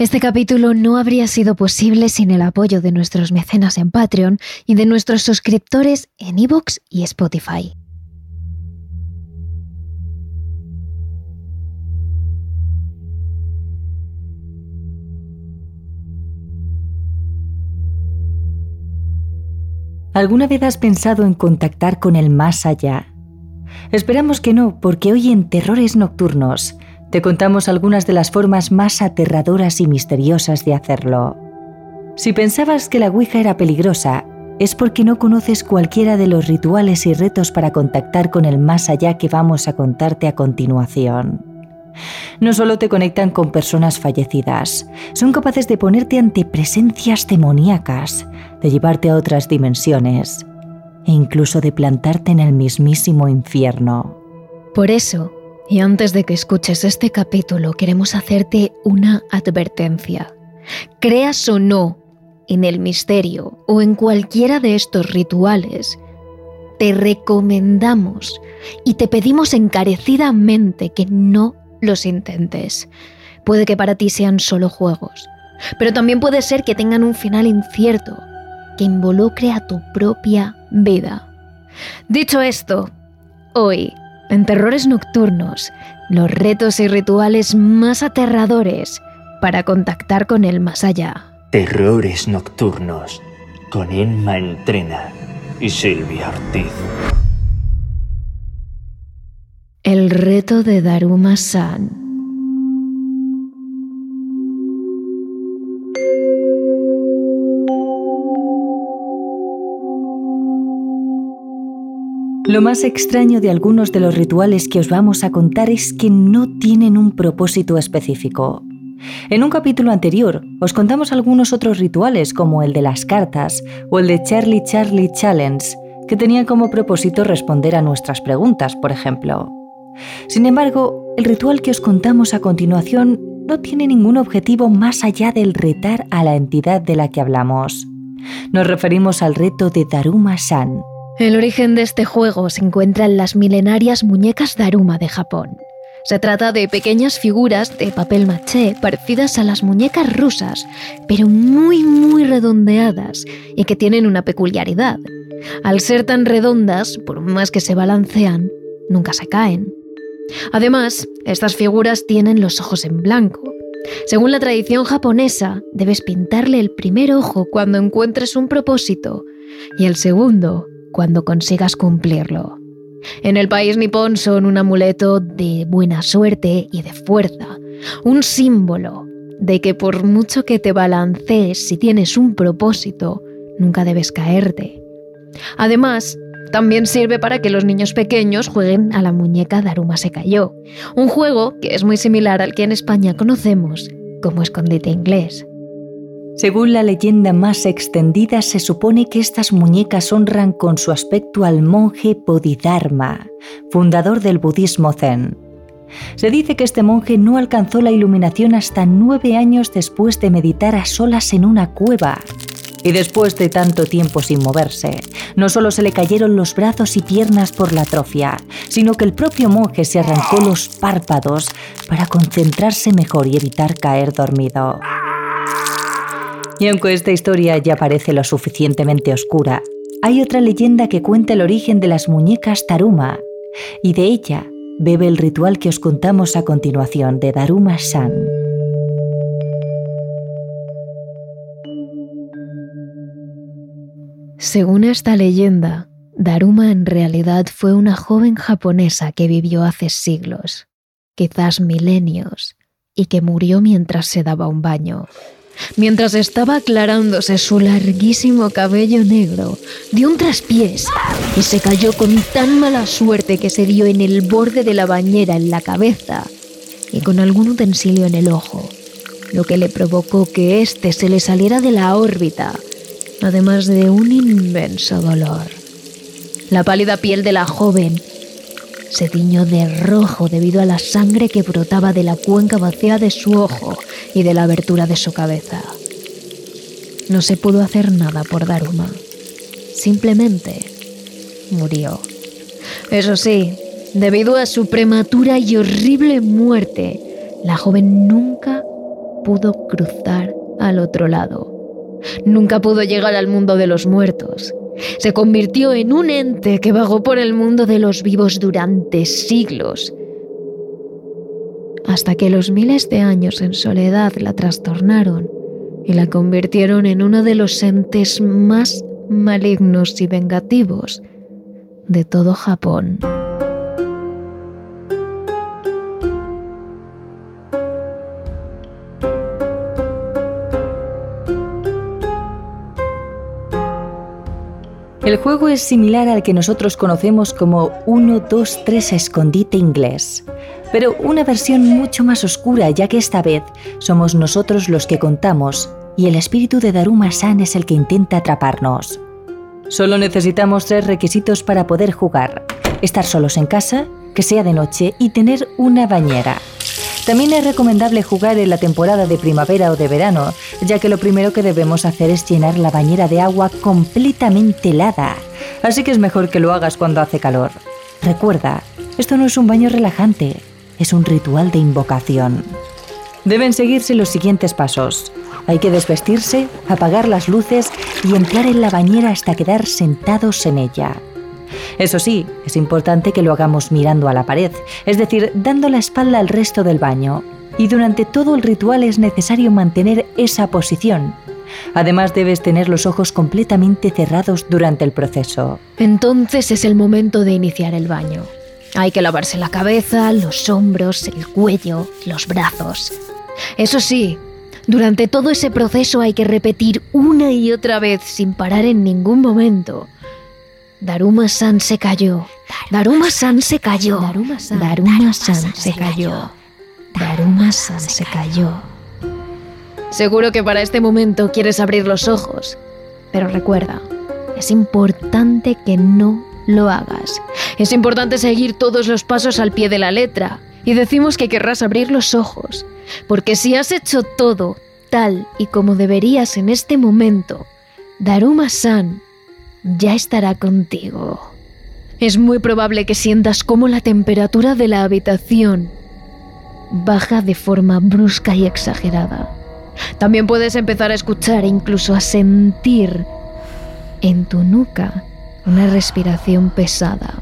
Este capítulo no habría sido posible sin el apoyo de nuestros mecenas en Patreon y de nuestros suscriptores en iVoox y Spotify. ¿Alguna vez has pensado en contactar con el más allá? Esperamos que no, porque hoy en Terrores Nocturnos te contamos algunas de las formas más aterradoras y misteriosas de hacerlo. Si pensabas que la Ouija era peligrosa, es porque no conoces cualquiera de los rituales y retos para contactar con el más allá que vamos a contarte a continuación. No solo te conectan con personas fallecidas, son capaces de ponerte ante presencias demoníacas, de llevarte a otras dimensiones e incluso de plantarte en el mismísimo infierno. Por eso, y antes de que escuches este capítulo, queremos hacerte una advertencia. Creas o no en el misterio o en cualquiera de estos rituales, te recomendamos y te pedimos encarecidamente que no los intentes. Puede que para ti sean solo juegos, pero también puede ser que tengan un final incierto que involucre a tu propia vida. Dicho esto, hoy en Terrores Nocturnos, los retos y rituales más aterradores para contactar con el más allá. Terrores Nocturnos con Emma Entrena y Silvia Ortiz. El reto de Daruma San. Lo más extraño de algunos de los rituales que os vamos a contar es que no tienen un propósito específico. En un capítulo anterior os contamos algunos otros rituales como el de las cartas o el de Charlie Charlie Challenge, que tenían como propósito responder a nuestras preguntas, por ejemplo. Sin embargo, el ritual que os contamos a continuación no tiene ningún objetivo más allá del retar a la entidad de la que hablamos. Nos referimos al reto de Daruma San, el origen de este juego se encuentra en las milenarias muñecas Daruma de Japón. Se trata de pequeñas figuras de papel maché parecidas a las muñecas rusas, pero muy muy redondeadas y que tienen una peculiaridad. Al ser tan redondas, por más que se balancean, nunca se caen. Además, estas figuras tienen los ojos en blanco. Según la tradición japonesa, debes pintarle el primer ojo cuando encuentres un propósito y el segundo cuando consigas cumplirlo. En el país nipón son un amuleto de buena suerte y de fuerza, un símbolo de que por mucho que te balancees si tienes un propósito, nunca debes caerte. Además, también sirve para que los niños pequeños jueguen a la muñeca Daruma se cayó, un juego que es muy similar al que en España conocemos como escondite inglés. Según la leyenda más extendida, se supone que estas muñecas honran con su aspecto al monje Bodhidharma, fundador del budismo zen. Se dice que este monje no alcanzó la iluminación hasta nueve años después de meditar a solas en una cueva. Y después de tanto tiempo sin moverse, no solo se le cayeron los brazos y piernas por la atrofia, sino que el propio monje se arrancó los párpados para concentrarse mejor y evitar caer dormido. Y aunque esta historia ya parece lo suficientemente oscura, hay otra leyenda que cuenta el origen de las muñecas Taruma, y de ella bebe el ritual que os contamos a continuación de Daruma San. Según esta leyenda, Daruma en realidad fue una joven japonesa que vivió hace siglos, quizás milenios, y que murió mientras se daba un baño. Mientras estaba aclarándose su larguísimo cabello negro, dio un traspiés y se cayó con tan mala suerte que se dio en el borde de la bañera en la cabeza y con algún utensilio en el ojo, lo que le provocó que éste se le saliera de la órbita, además de un inmenso dolor. La pálida piel de la joven se tiñó de rojo debido a la sangre que brotaba de la cuenca vacía de su ojo y de la abertura de su cabeza. No se pudo hacer nada por Daruma. Simplemente murió. Eso sí, debido a su prematura y horrible muerte, la joven nunca pudo cruzar al otro lado. Nunca pudo llegar al mundo de los muertos se convirtió en un ente que vagó por el mundo de los vivos durante siglos, hasta que los miles de años en soledad la trastornaron y la convirtieron en uno de los entes más malignos y vengativos de todo Japón. El juego es similar al que nosotros conocemos como 1, 2, 3 escondite inglés, pero una versión mucho más oscura ya que esta vez somos nosotros los que contamos y el espíritu de Daruma-san es el que intenta atraparnos. Solo necesitamos tres requisitos para poder jugar. Estar solos en casa, que sea de noche y tener una bañera. También es recomendable jugar en la temporada de primavera o de verano, ya que lo primero que debemos hacer es llenar la bañera de agua completamente helada. Así que es mejor que lo hagas cuando hace calor. Recuerda, esto no es un baño relajante, es un ritual de invocación. Deben seguirse los siguientes pasos. Hay que desvestirse, apagar las luces y entrar en la bañera hasta quedar sentados en ella. Eso sí, es importante que lo hagamos mirando a la pared, es decir, dando la espalda al resto del baño. Y durante todo el ritual es necesario mantener esa posición. Además debes tener los ojos completamente cerrados durante el proceso. Entonces es el momento de iniciar el baño. Hay que lavarse la cabeza, los hombros, el cuello, los brazos. Eso sí, durante todo ese proceso hay que repetir una y otra vez sin parar en ningún momento Daruma-san se cayó. Daruma-san se cayó. Daruma-san se cayó. Daruma-san se cayó. Seguro que para este momento quieres abrir los ojos, pero recuerda, es importante que no lo hagas. Es importante seguir todos los pasos al pie de la letra y decimos que querrás abrir los ojos, porque si has hecho todo tal y como deberías en este momento, Daruma-san ya estará contigo. Es muy probable que sientas cómo la temperatura de la habitación baja de forma brusca y exagerada. También puedes empezar a escuchar e incluso a sentir en tu nuca una respiración pesada.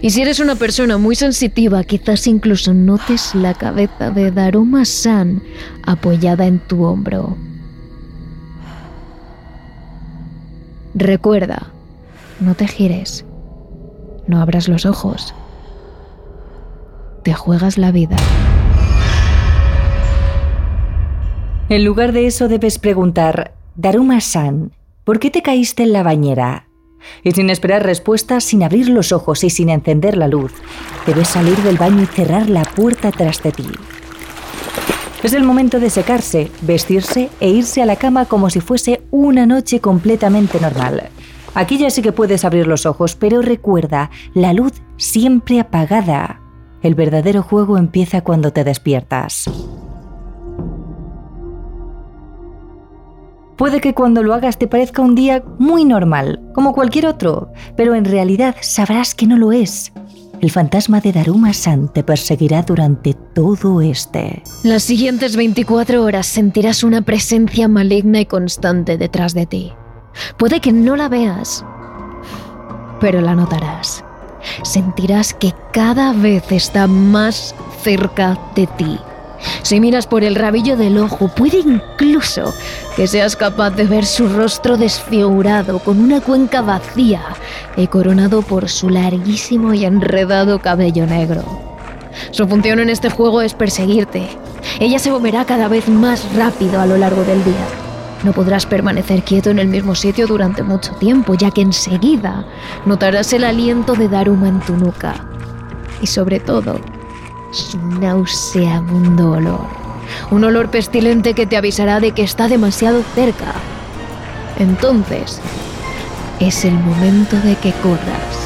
Y si eres una persona muy sensitiva, quizás incluso notes la cabeza de Daruma-san apoyada en tu hombro. Recuerda, no te gires, no abras los ojos, te juegas la vida. En lugar de eso debes preguntar, Daruma-san, ¿por qué te caíste en la bañera? Y sin esperar respuesta, sin abrir los ojos y sin encender la luz, debes salir del baño y cerrar la puerta tras de ti. Es el momento de secarse, vestirse e irse a la cama como si fuese una noche completamente normal. Aquí ya sí que puedes abrir los ojos, pero recuerda, la luz siempre apagada. El verdadero juego empieza cuando te despiertas. Puede que cuando lo hagas te parezca un día muy normal, como cualquier otro, pero en realidad sabrás que no lo es el fantasma de Daruma-san te perseguirá durante todo este. Las siguientes 24 horas sentirás una presencia maligna y constante detrás de ti. Puede que no la veas, pero la notarás. Sentirás que cada vez está más cerca de ti. Si miras por el rabillo del ojo, puede incluso que seas capaz de ver su rostro desfigurado con una cuenca vacía y coronado por su larguísimo y enredado cabello negro. Su función en este juego es perseguirte. Ella se moverá cada vez más rápido a lo largo del día. No podrás permanecer quieto en el mismo sitio durante mucho tiempo, ya que enseguida notarás el aliento de Daruma en tu nuca. Y sobre todo, su nauseabundo olor. Un olor pestilente que te avisará de que está demasiado cerca. Entonces, es el momento de que corras.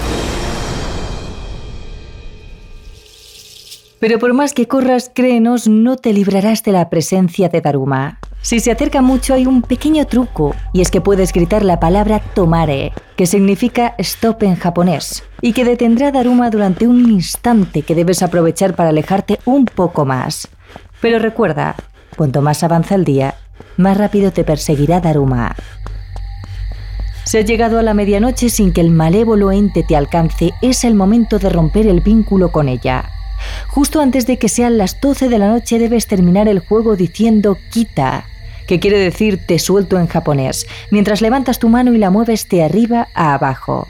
Pero por más que corras, créenos, no te librarás de la presencia de Daruma. Si se acerca mucho hay un pequeño truco, y es que puedes gritar la palabra tomare, que significa stop en japonés, y que detendrá a Daruma durante un instante que debes aprovechar para alejarte un poco más. Pero recuerda, cuanto más avanza el día, más rápido te perseguirá Daruma. Si has llegado a la medianoche sin que el malévolo ente te alcance, es el momento de romper el vínculo con ella. Justo antes de que sean las 12 de la noche debes terminar el juego diciendo kita, que quiere decir te suelto en japonés, mientras levantas tu mano y la mueves de arriba a abajo.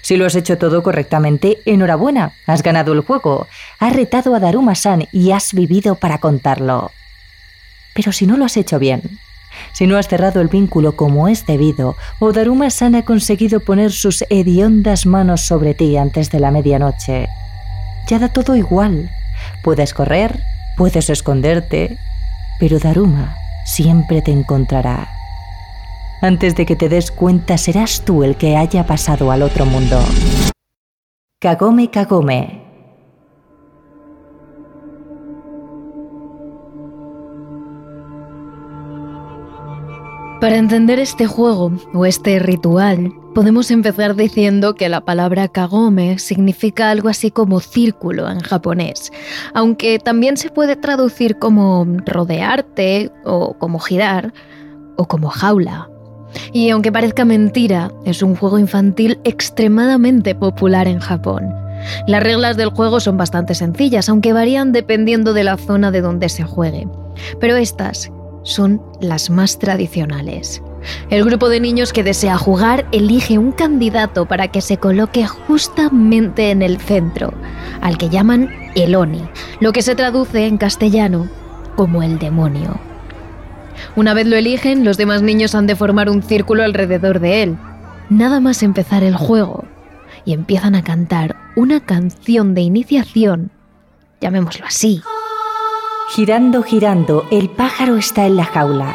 Si lo has hecho todo correctamente, enhorabuena, has ganado el juego, has retado a Daruma-san y has vivido para contarlo. Pero si no lo has hecho bien, si no has cerrado el vínculo como es debido, o Daruma-san ha conseguido poner sus hediondas manos sobre ti antes de la medianoche, ya da todo igual. Puedes correr, puedes esconderte, pero Daruma siempre te encontrará. Antes de que te des cuenta, serás tú el que haya pasado al otro mundo. Kagome Kagome Para entender este juego o este ritual, podemos empezar diciendo que la palabra kagome significa algo así como círculo en japonés, aunque también se puede traducir como rodearte o como girar o como jaula. Y aunque parezca mentira, es un juego infantil extremadamente popular en Japón. Las reglas del juego son bastante sencillas, aunque varían dependiendo de la zona de donde se juegue. Pero estas son las más tradicionales. El grupo de niños que desea jugar elige un candidato para que se coloque justamente en el centro, al que llaman el Oni, lo que se traduce en castellano como el demonio. Una vez lo eligen, los demás niños han de formar un círculo alrededor de él. Nada más empezar el juego, y empiezan a cantar una canción de iniciación, llamémoslo así, Girando, girando, el pájaro está en la jaula.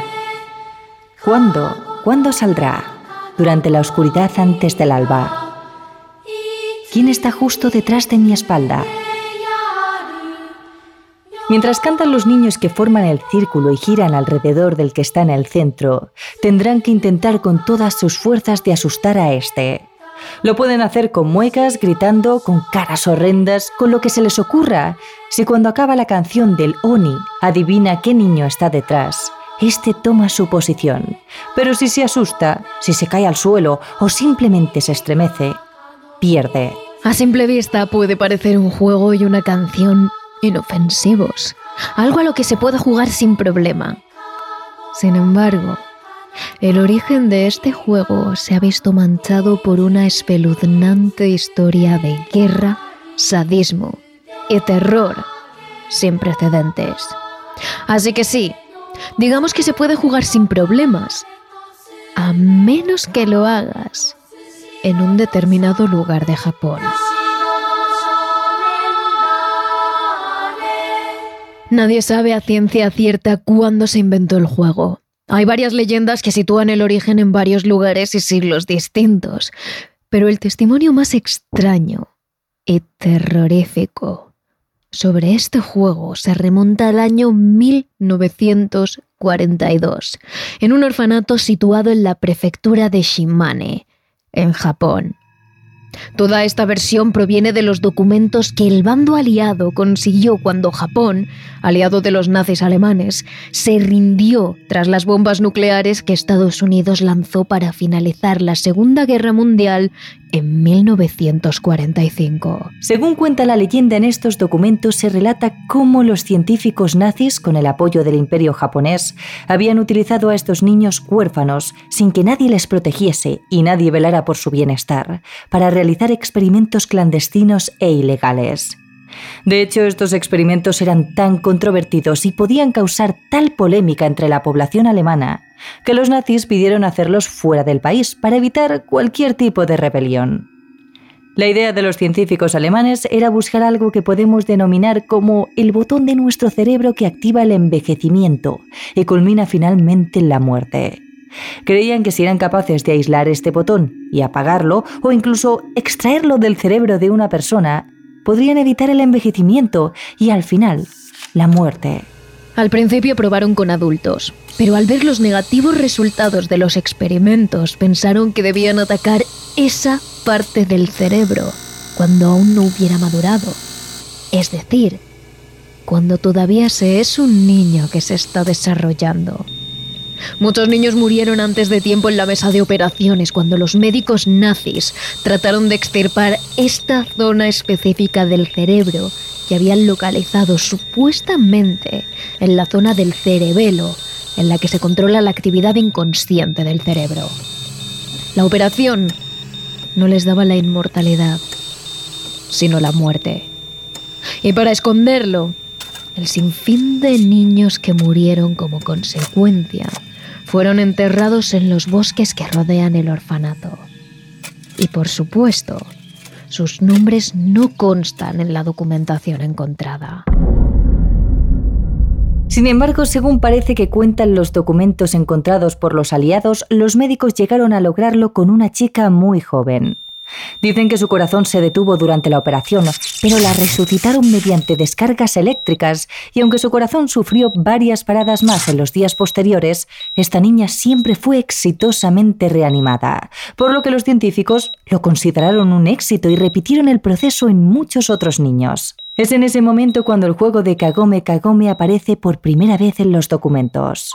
¿Cuándo? ¿Cuándo saldrá? Durante la oscuridad antes del alba. ¿Quién está justo detrás de mi espalda? Mientras cantan los niños que forman el círculo y giran alrededor del que está en el centro, tendrán que intentar con todas sus fuerzas de asustar a este. Lo pueden hacer con muecas, gritando, con caras horrendas, con lo que se les ocurra. Si cuando acaba la canción del Oni adivina qué niño está detrás, este toma su posición. Pero si se asusta, si se cae al suelo o simplemente se estremece, pierde. A simple vista puede parecer un juego y una canción inofensivos, algo a lo que se pueda jugar sin problema. Sin embargo, el origen de este juego se ha visto manchado por una espeluznante historia de guerra, sadismo y terror sin precedentes. Así que sí, digamos que se puede jugar sin problemas, a menos que lo hagas en un determinado lugar de Japón. Nadie sabe a ciencia cierta cuándo se inventó el juego. Hay varias leyendas que sitúan el origen en varios lugares y siglos distintos, pero el testimonio más extraño y terrorífico sobre este juego se remonta al año 1942, en un orfanato situado en la prefectura de Shimane, en Japón. Toda esta versión proviene de los documentos que el bando aliado consiguió cuando Japón, aliado de los nazis alemanes, se rindió tras las bombas nucleares que Estados Unidos lanzó para finalizar la Segunda Guerra Mundial en 1945. Según cuenta la leyenda en estos documentos, se relata cómo los científicos nazis, con el apoyo del imperio japonés, habían utilizado a estos niños huérfanos sin que nadie les protegiese y nadie velara por su bienestar, para realizar experimentos clandestinos e ilegales. De hecho, estos experimentos eran tan controvertidos y podían causar tal polémica entre la población alemana que los nazis pidieron hacerlos fuera del país para evitar cualquier tipo de rebelión. La idea de los científicos alemanes era buscar algo que podemos denominar como el botón de nuestro cerebro que activa el envejecimiento y culmina finalmente en la muerte. Creían que si eran capaces de aislar este botón y apagarlo, o incluso extraerlo del cerebro de una persona, podrían evitar el envejecimiento y al final la muerte. Al principio probaron con adultos, pero al ver los negativos resultados de los experimentos pensaron que debían atacar esa parte del cerebro cuando aún no hubiera madurado. Es decir, cuando todavía se es un niño que se está desarrollando. Muchos niños murieron antes de tiempo en la mesa de operaciones cuando los médicos nazis trataron de extirpar esta zona específica del cerebro que habían localizado supuestamente en la zona del cerebelo, en la que se controla la actividad inconsciente del cerebro. La operación no les daba la inmortalidad, sino la muerte. Y para esconderlo, el sinfín de niños que murieron como consecuencia fueron enterrados en los bosques que rodean el orfanato. Y por supuesto, sus nombres no constan en la documentación encontrada. Sin embargo, según parece que cuentan los documentos encontrados por los aliados, los médicos llegaron a lograrlo con una chica muy joven. Dicen que su corazón se detuvo durante la operación, pero la resucitaron mediante descargas eléctricas y aunque su corazón sufrió varias paradas más en los días posteriores, esta niña siempre fue exitosamente reanimada, por lo que los científicos lo consideraron un éxito y repitieron el proceso en muchos otros niños. Es en ese momento cuando el juego de Kagome Kagome aparece por primera vez en los documentos.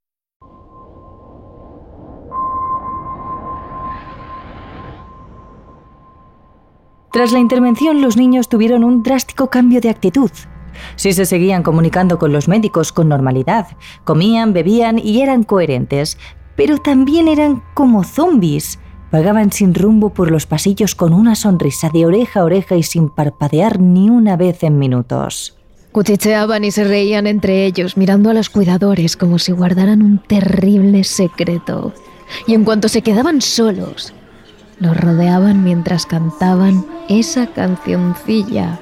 Tras la intervención, los niños tuvieron un drástico cambio de actitud. Si se seguían comunicando con los médicos con normalidad, comían, bebían y eran coherentes, pero también eran como zombies. Vagaban sin rumbo por los pasillos con una sonrisa de oreja a oreja y sin parpadear ni una vez en minutos. Cuchicheaban y se reían entre ellos, mirando a los cuidadores como si guardaran un terrible secreto. Y en cuanto se quedaban solos, los rodeaban mientras cantaban esa cancioncilla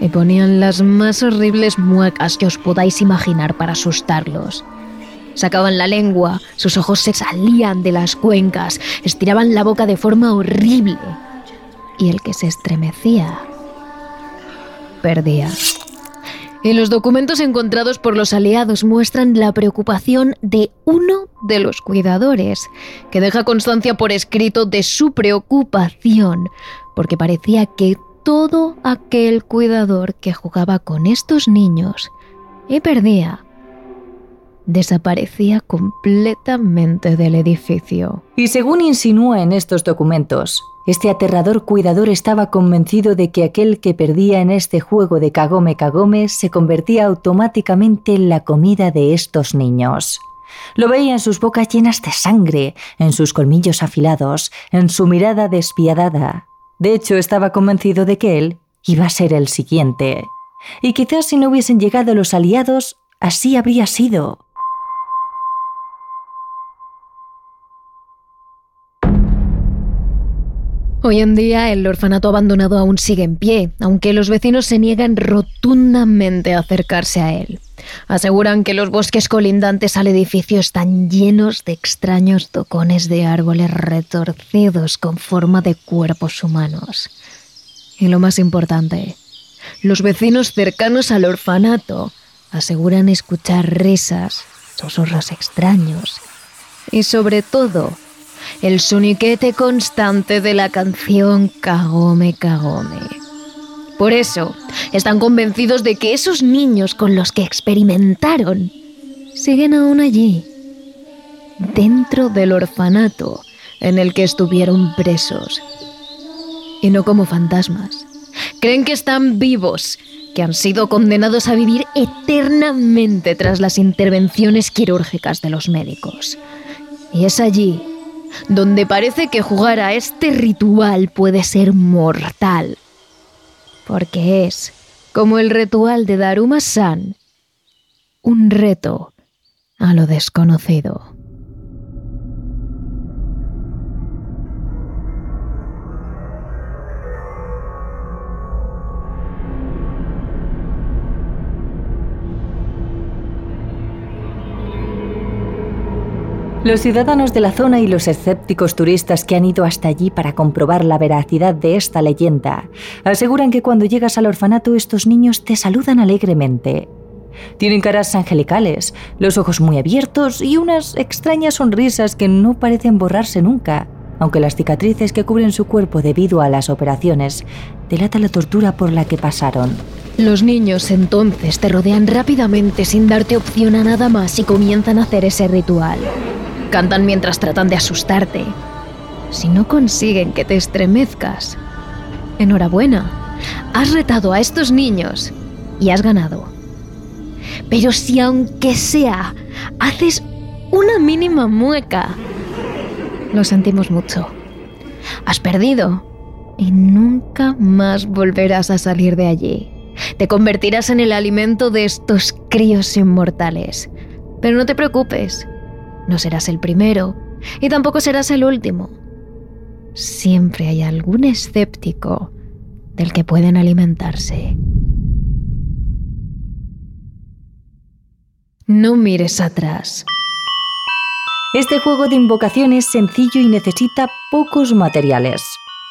y ponían las más horribles muecas que os podáis imaginar para asustarlos. Sacaban la lengua, sus ojos se salían de las cuencas, estiraban la boca de forma horrible. Y el que se estremecía perdía. Y los documentos encontrados por los aliados muestran la preocupación de uno de los cuidadores, que deja constancia por escrito de su preocupación, porque parecía que todo aquel cuidador que jugaba con estos niños y perdía, desaparecía completamente del edificio. Y según insinúa en estos documentos, este aterrador cuidador estaba convencido de que aquel que perdía en este juego de Kagome Kagome se convertía automáticamente en la comida de estos niños. Lo veía en sus bocas llenas de sangre, en sus colmillos afilados, en su mirada despiadada. De hecho, estaba convencido de que él iba a ser el siguiente. Y quizás si no hubiesen llegado los aliados, así habría sido. Hoy en día el orfanato abandonado aún sigue en pie, aunque los vecinos se niegan rotundamente a acercarse a él. Aseguran que los bosques colindantes al edificio están llenos de extraños tocones de árboles retorcidos con forma de cuerpos humanos. Y lo más importante, los vecinos cercanos al orfanato aseguran escuchar risas, susurros extraños y sobre todo el soniquete constante de la canción Kagome Kagome. Por eso, están convencidos de que esos niños con los que experimentaron siguen aún allí, dentro del orfanato en el que estuvieron presos. Y no como fantasmas. Creen que están vivos, que han sido condenados a vivir eternamente tras las intervenciones quirúrgicas de los médicos. Y es allí donde parece que jugar a este ritual puede ser mortal. Porque es, como el ritual de Daruma-san, un reto a lo desconocido. Los ciudadanos de la zona y los escépticos turistas que han ido hasta allí para comprobar la veracidad de esta leyenda aseguran que cuando llegas al orfanato estos niños te saludan alegremente. Tienen caras angelicales, los ojos muy abiertos y unas extrañas sonrisas que no parecen borrarse nunca, aunque las cicatrices que cubren su cuerpo debido a las operaciones delatan la tortura por la que pasaron. Los niños entonces te rodean rápidamente sin darte opción a nada más y comienzan a hacer ese ritual. Cantan mientras tratan de asustarte. Si no consiguen que te estremezcas, enhorabuena, has retado a estos niños y has ganado. Pero si aunque sea, haces una mínima mueca, lo sentimos mucho. Has perdido y nunca más volverás a salir de allí. Te convertirás en el alimento de estos críos inmortales. Pero no te preocupes, no serás el primero y tampoco serás el último. Siempre hay algún escéptico del que pueden alimentarse. No mires atrás. Este juego de invocación es sencillo y necesita pocos materiales.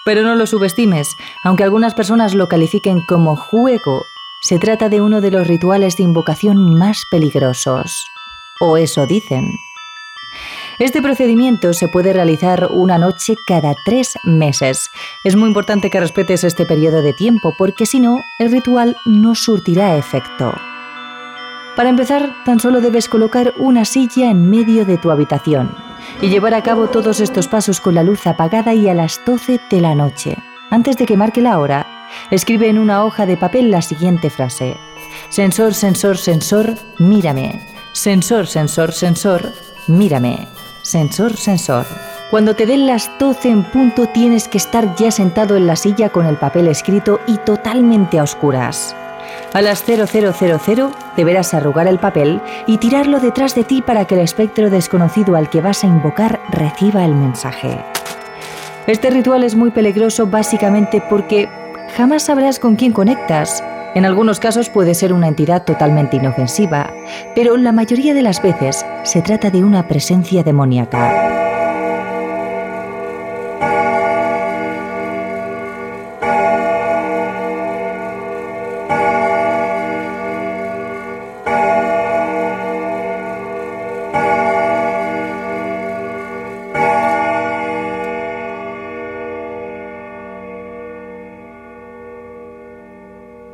Pero no lo subestimes, aunque algunas personas lo califiquen como juego, se trata de uno de los rituales de invocación más peligrosos. O eso dicen. Este procedimiento se puede realizar una noche cada tres meses. Es muy importante que respetes este periodo de tiempo porque si no, el ritual no surtirá efecto. Para empezar, tan solo debes colocar una silla en medio de tu habitación y llevar a cabo todos estos pasos con la luz apagada y a las 12 de la noche. Antes de que marque la hora, escribe en una hoja de papel la siguiente frase. Sensor, sensor, sensor, mírame. Sensor, sensor, sensor, mírame. Sensor, sensor. Cuando te den las 12 en punto tienes que estar ya sentado en la silla con el papel escrito y totalmente a oscuras. A las 0000 deberás arrugar el papel y tirarlo detrás de ti para que el espectro desconocido al que vas a invocar reciba el mensaje. Este ritual es muy peligroso básicamente porque jamás sabrás con quién conectas en algunos casos puede ser una entidad totalmente inofensiva, pero la mayoría de las veces se trata de una presencia demoníaca.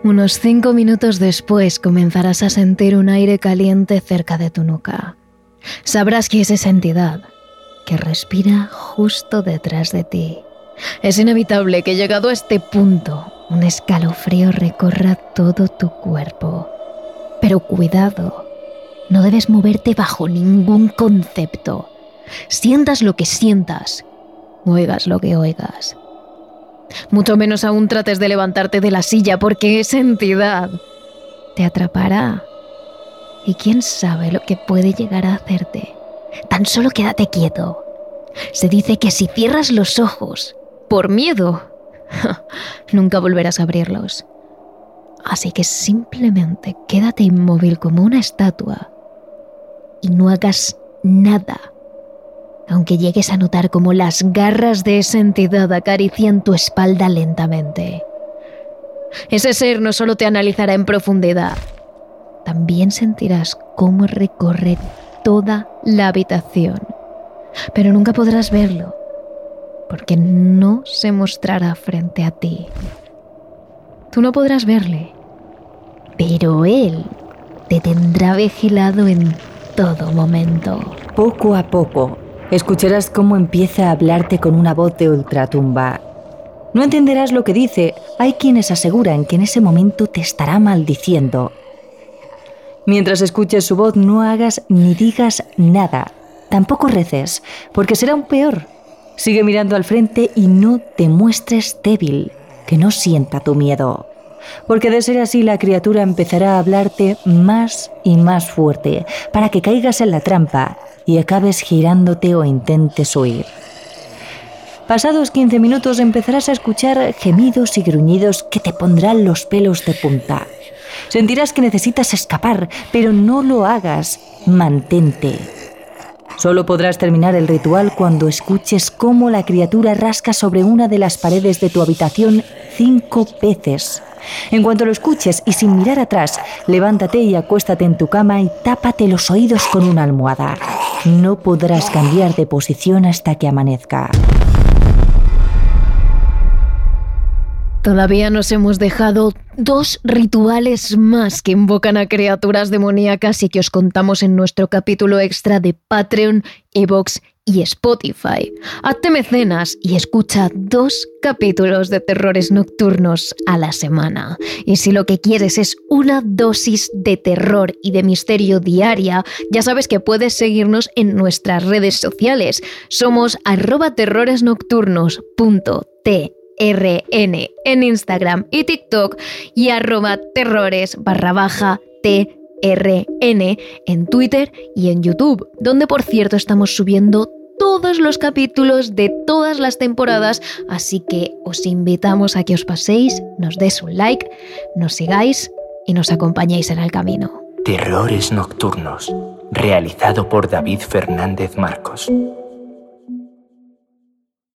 Unos cinco minutos después comenzarás a sentir un aire caliente cerca de tu nuca. Sabrás que es esa entidad que respira justo detrás de ti. Es inevitable que llegado a este punto, un escalofrío recorra todo tu cuerpo. Pero cuidado, No debes moverte bajo ningún concepto. Sientas lo que sientas, oigas lo que oigas. Mucho menos aún trates de levantarte de la silla porque esa entidad te atrapará. Y quién sabe lo que puede llegar a hacerte. Tan solo quédate quieto. Se dice que si cierras los ojos, por miedo, nunca volverás a abrirlos. Así que simplemente quédate inmóvil como una estatua y no hagas nada aunque llegues a notar como las garras de esa entidad acarician tu espalda lentamente. Ese ser no solo te analizará en profundidad, también sentirás cómo recorre toda la habitación, pero nunca podrás verlo, porque no se mostrará frente a ti. Tú no podrás verle, pero él te tendrá vigilado en todo momento. Poco a poco, Escucharás cómo empieza a hablarte con una voz de ultratumba. No entenderás lo que dice. Hay quienes aseguran que en ese momento te estará maldiciendo. Mientras escuches su voz, no hagas ni digas nada. Tampoco reces, porque será un peor. Sigue mirando al frente y no te muestres débil, que no sienta tu miedo. Porque de ser así la criatura empezará a hablarte más y más fuerte, para que caigas en la trampa y acabes girándote o intentes huir. Pasados 15 minutos empezarás a escuchar gemidos y gruñidos que te pondrán los pelos de punta. Sentirás que necesitas escapar, pero no lo hagas. Mantente. Solo podrás terminar el ritual cuando escuches cómo la criatura rasca sobre una de las paredes de tu habitación cinco veces. En cuanto lo escuches y sin mirar atrás, levántate y acuéstate en tu cama y tápate los oídos con una almohada. No podrás cambiar de posición hasta que amanezca. Todavía nos hemos dejado dos rituales más que invocan a criaturas demoníacas y que os contamos en nuestro capítulo extra de Patreon, Evox y Spotify. Hazte mecenas y escucha dos capítulos de terrores nocturnos a la semana. Y si lo que quieres es una dosis de terror y de misterio diaria, ya sabes que puedes seguirnos en nuestras redes sociales. Somos arroba terroresnocturnos.t RN en Instagram y TikTok y arroba terrores barra baja TRN en Twitter y en YouTube, donde por cierto estamos subiendo todos los capítulos de todas las temporadas, así que os invitamos a que os paséis, nos des un like, nos sigáis y nos acompañéis en el camino. Terrores Nocturnos, realizado por David Fernández Marcos.